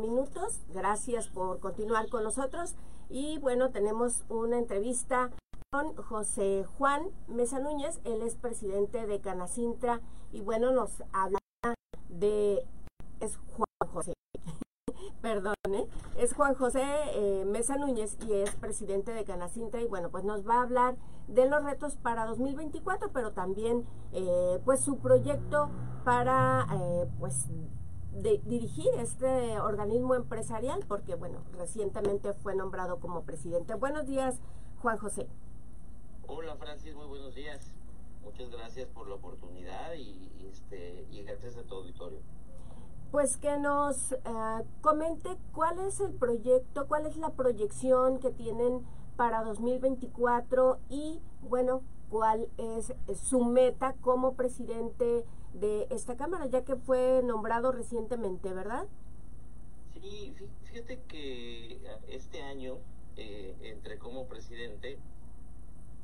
minutos. Gracias por continuar con nosotros. Y bueno, tenemos una entrevista con José Juan Mesa Núñez. Él es presidente de Canacintra y bueno, nos habla de... Es Juan José. Perdón, ¿eh? es Juan José eh, Mesa Núñez y es presidente de Canacintra y bueno, pues nos va a hablar de los retos para 2024, pero también eh, pues su proyecto para pues de dirigir este organismo empresarial, porque bueno, recientemente fue nombrado como presidente. Buenos días, Juan José. Hola Francis, muy buenos días. Muchas gracias por la oportunidad y, este, y gracias a tu auditorio. Pues que nos eh, comente cuál es el proyecto, cuál es la proyección que tienen para 2024 y bueno, cuál es su meta como presidente de esta Cámara, ya que fue nombrado recientemente, ¿verdad? Sí, fíjate que eh, este año eh, entré como presidente,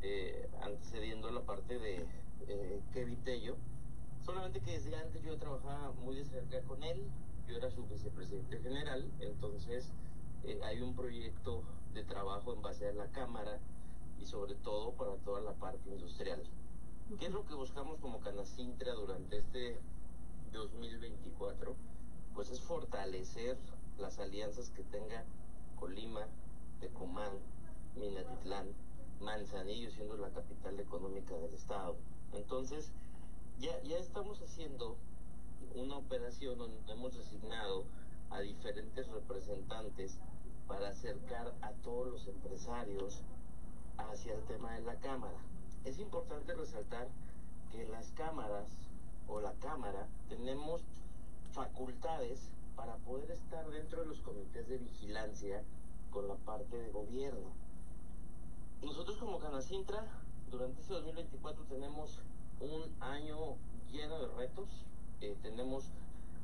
eh, antecediendo la parte de eh, Kevin Tello, solamente que desde antes yo trabajaba muy de cerca con él, yo era su vicepresidente general, entonces hay un proyecto de trabajo en base a la Cámara y sobre todo para toda la parte industrial. ¿Qué es lo que buscamos como Canacintra durante este 2024? Pues es fortalecer las alianzas que tenga Colima, Tecomán, Minatitlán, Manzanillo siendo la capital económica del estado. Entonces, ya, ya estamos haciendo una operación donde hemos designado a diferentes representantes para acercar a todos los empresarios hacia el tema de la Cámara es importante resaltar que las cámaras o la Cámara tenemos facultades para poder estar dentro de los comités de vigilancia con la parte de gobierno. Nosotros como Canacintra, durante este 2024 tenemos un año lleno de retos. Eh, tenemos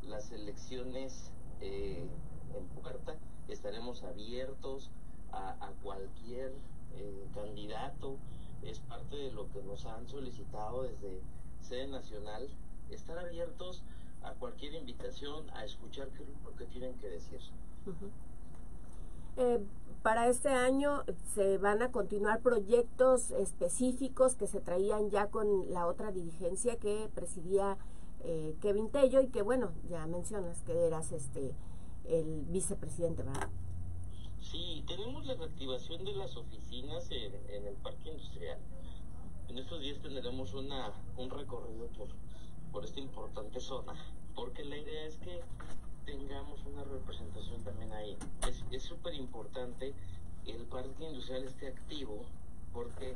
las elecciones eh, en puerta. Estaremos abiertos a, cualquier eh, candidato es parte de lo que nos han solicitado desde sede nacional, estar abiertos a cualquier invitación, a escuchar qué es lo que tienen que decir. Eh, para este año se van a continuar proyectos específicos que se traían ya con la otra dirigencia que presidía eh, Kevin Tello y que bueno, ya mencionas que eras este el vicepresidente, ¿verdad? Sí, tenemos la reactivación de las oficinas en, el parque industrial. En estos días tendremos una, un recorrido por, por esta importante zona, porque la idea es que tengamos una representación también ahí. Es súper importante que el parque industrial esté activo, porque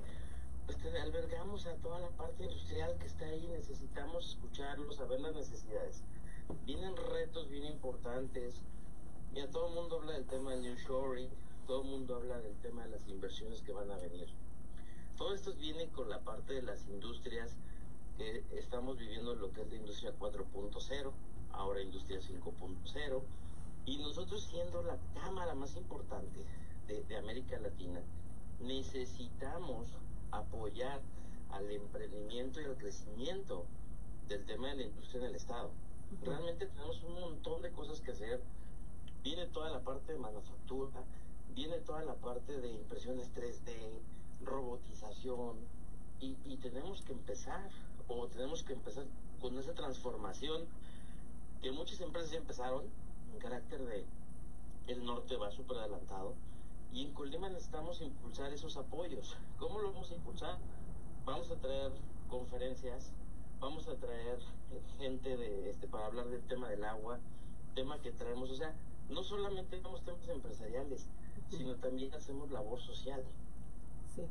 pues, albergamos a toda la parte industrial que está ahí, necesitamos escucharlos, saber las necesidades. Vienen retos bien importantes, Mira, todo el mundo habla del tema del New Shoring, todo el mundo habla del tema de las inversiones que van a venir. Todo esto viene con la parte de las industrias que estamos viviendo lo que es la industria 4.0, ahora industria 5.0, y nosotros siendo la cámara más importante de, de América Latina, necesitamos apoyar al emprendimiento y al crecimiento del tema de la industria en el Estado. Realmente tenemos un montón de cosas que hacer viene toda la parte de manufactura, viene toda la parte de impresiones 3D, robotización, y, tenemos que empezar, o tenemos que empezar con esa transformación que muchas empresas ya empezaron, en carácter de el norte va súper adelantado, y en Colima necesitamos impulsar esos apoyos. ¿Cómo lo vamos a impulsar? Vamos a traer conferencias, vamos a traer gente de este para hablar del tema del agua, tema que traemos, o sea, no solamente tenemos temas empresariales, sino también hacemos labor social. Sí.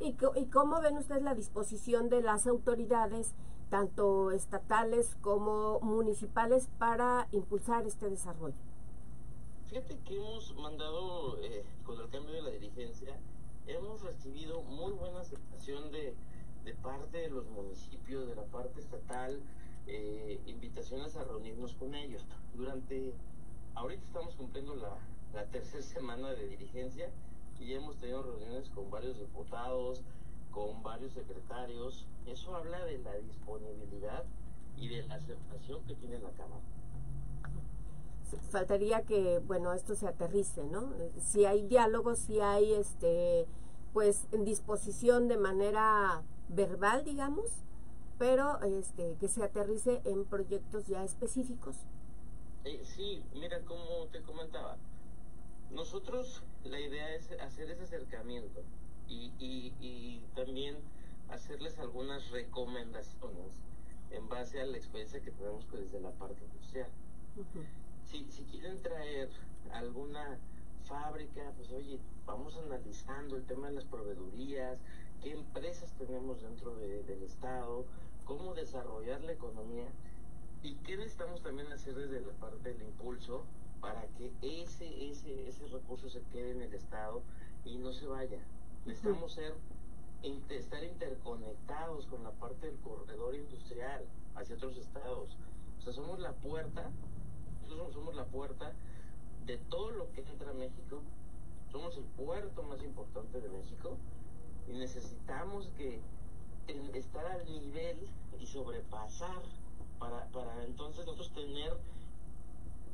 ¿Y, ¿Y cómo ven ustedes la disposición de las autoridades, tanto estatales como municipales, para impulsar este desarrollo? Fíjate que hemos mandado, eh, con el cambio de la dirigencia, hemos recibido muy buena aceptación de, de parte de los municipios, de la parte estatal, eh, invitaciones a reunirnos con ellos. Durante Ahorita estamos cumpliendo la, tercera semana de dirigencia y ya hemos tenido reuniones con varios diputados, con varios secretarios. Eso habla de la disponibilidad y de la aceptación que tiene la Cámara. faltaría que, bueno, esto se aterrice, ¿no? Si hay diálogo, si hay, este, pues, en disposición de manera verbal, digamos, pero este, que se aterrice en proyectos ya específicos. Eh, sí, mira, como te comentaba, nosotros la idea es hacer ese acercamiento y, y, también hacerles algunas recomendaciones en base a la experiencia que tenemos desde la parte industrial. si, si quieren traer alguna fábrica, pues oye, vamos analizando el tema de las proveedurías, qué empresas tenemos dentro del Estado, cómo desarrollar la economía y qué necesitamos también hacer desde la parte del impulso para que ese, ese, ese recurso se quede en el Estado y no se vaya. Necesitamos ser, estar interconectados con la parte del corredor industrial hacia otros estados. O sea, somos la puerta, nosotros somos la puerta de todo lo que entra a México. Somos el puerto más importante de México y necesitamos que estar al nivel y sobrepasar para, para entonces nosotros tener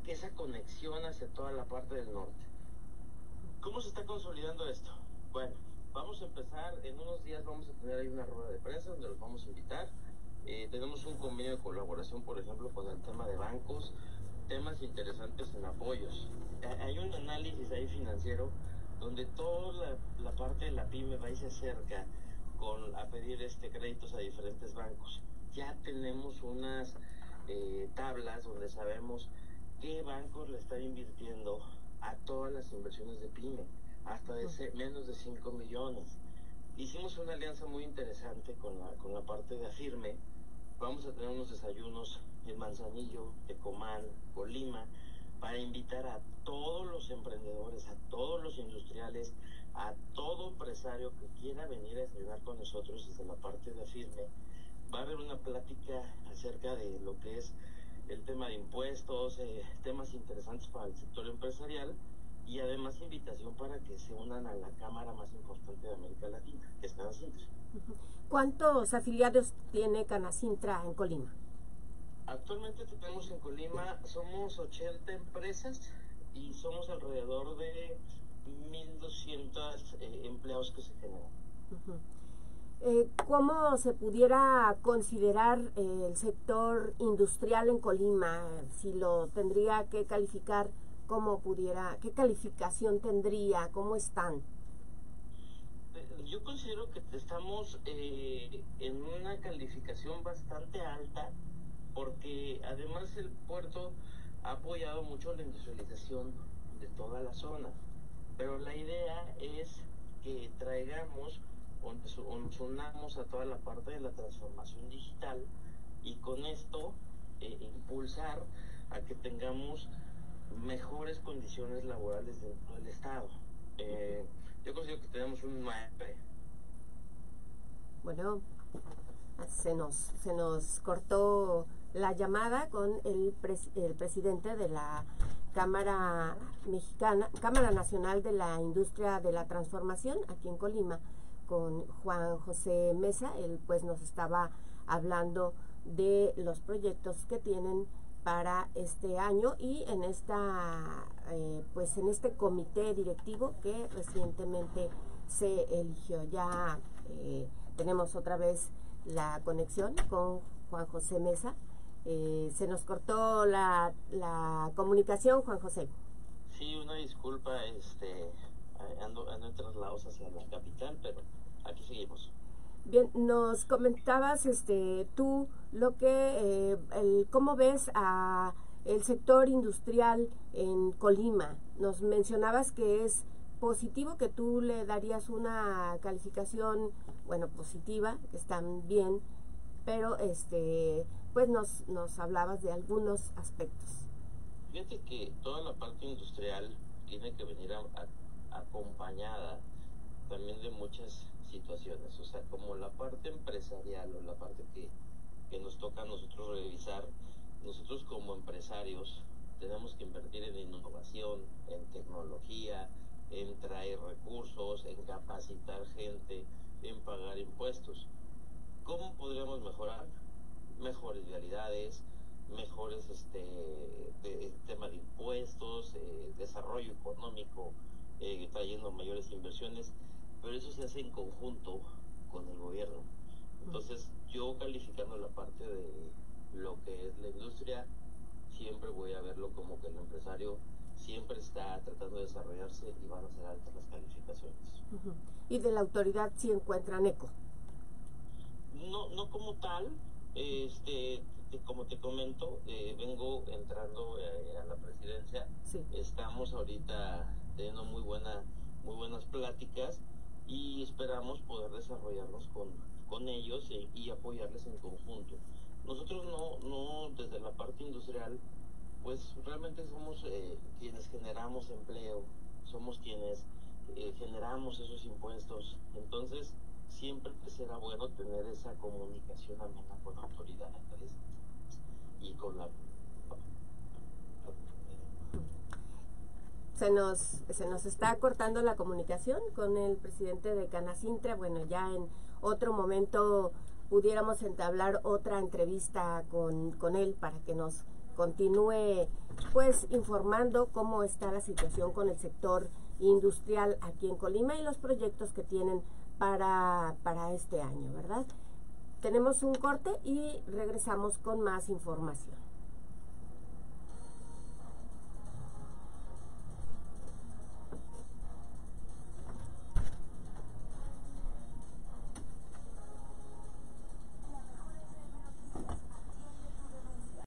esa conexión hacia toda la parte del norte. ¿Cómo se está consolidando esto? Bueno, vamos a empezar, en unos días vamos a tener ahí una rueda de prensa donde los vamos a invitar. Eh, tenemos un convenio de colaboración, por ejemplo, con el tema de bancos, temas interesantes en apoyos. Hay un análisis ahí financiero donde toda la, parte de la pyme va y se acerca con, a pedir este créditos a diferentes bancos. Ya tenemos unas eh, tablas donde sabemos qué bancos le están invirtiendo a todas las inversiones de pyme, hasta de menos de 5 millones. Hicimos una alianza muy interesante con la, con la parte de Afirme. Vamos a tener unos desayunos en Manzanillo, Tecomán, Colima, para invitar a todos los emprendedores, a todos los industriales, a todo empresario que quiera venir a ayudar con nosotros desde la parte de firme. Va a haber una plática acerca de lo que es el tema de impuestos, eh, temas interesantes para el sector empresarial y además invitación para que se unan a la cámara más importante de América Latina, que es Canacintra. ¿Cuántos afiliados tiene Canacintra en Colima? Actualmente tenemos en Colima, somos 80 empresas y somos alrededor de 1.200 eh, empleados que se generan. Eh, ¿Cómo se pudiera considerar eh, el sector industrial en Colima? Si lo tendría que calificar, ¿cómo pudiera, qué calificación tendría? ¿Cómo están? Yo considero que estamos en una calificación bastante alta porque además el puerto ha apoyado mucho la industrialización de toda la zona. Pero la idea es que traigamos unamos a toda la parte de la transformación digital y con esto eh, impulsar a que tengamos mejores condiciones laborales dentro del Estado. Eh, yo considero que tenemos un maestro. Bueno, se nos, se nos cortó la llamada con el, el presidente de la Cámara Mexicana, Cámara Nacional de la Industria de la Transformación, aquí en Colima, con Juan José Mesa. Él pues nos estaba hablando de los proyectos que tienen para este año y en esta eh, pues en este comité directivo que recientemente se eligió ya eh, tenemos otra vez la conexión con Juan José Mesa eh, se nos cortó la, la comunicación, Juan José. Sí, una disculpa, este, ando, ando en traslados hacia la capital, pero aquí seguimos. Bien, nos comentabas este, tú lo que, eh, el, cómo ves a el sector industrial en Colima. Nos mencionabas que es positivo, que tú le darías una calificación, bueno, positiva, que están bien, pero este pues nos, nos hablabas de algunos aspectos. Fíjate que toda la parte industrial tiene que venir acompañada también de muchas situaciones, o sea, como la parte empresarial o la parte que, que nos toca a nosotros revisar, nosotros como empresarios tenemos que invertir en innovación, en tecnología, en traer recursos, en capacitar gente, en pagar impuestos. ¿Cómo podríamos mejorar? mejores realidades, mejores este tema de impuestos, eh, desarrollo económico, eh, trayendo mayores inversiones, pero eso se hace en conjunto con el gobierno. Entonces, yo calificando la parte de lo que es la industria, siempre voy a verlo como que el empresario siempre está tratando de desarrollarse y van a ser altas las calificaciones. ¿Y de la autoridad si encuentran eco? No, no como tal, este, como te comento, eh, vengo entrando eh, a la presidencia. Estamos ahorita teniendo muy buena, muy buenas pláticas y esperamos poder desarrollarnos con, con ellos y apoyarles en conjunto. Nosotros no, no desde la parte industrial, pues realmente somos eh, quienes generamos empleo, somos quienes generamos esos impuestos. Entonces, siempre será bueno tener esa comunicación amena con autoridades y con la se nos, se nos está cortando la comunicación con el presidente de Canacintra. Bueno, ya en otro momento pudiéramos entablar otra entrevista con, con él para que nos continúe pues informando cómo está la situación con el sector industrial aquí en Colima y los proyectos que tienen para, para este año, ¿verdad? Tenemos un corte y regresamos con más información.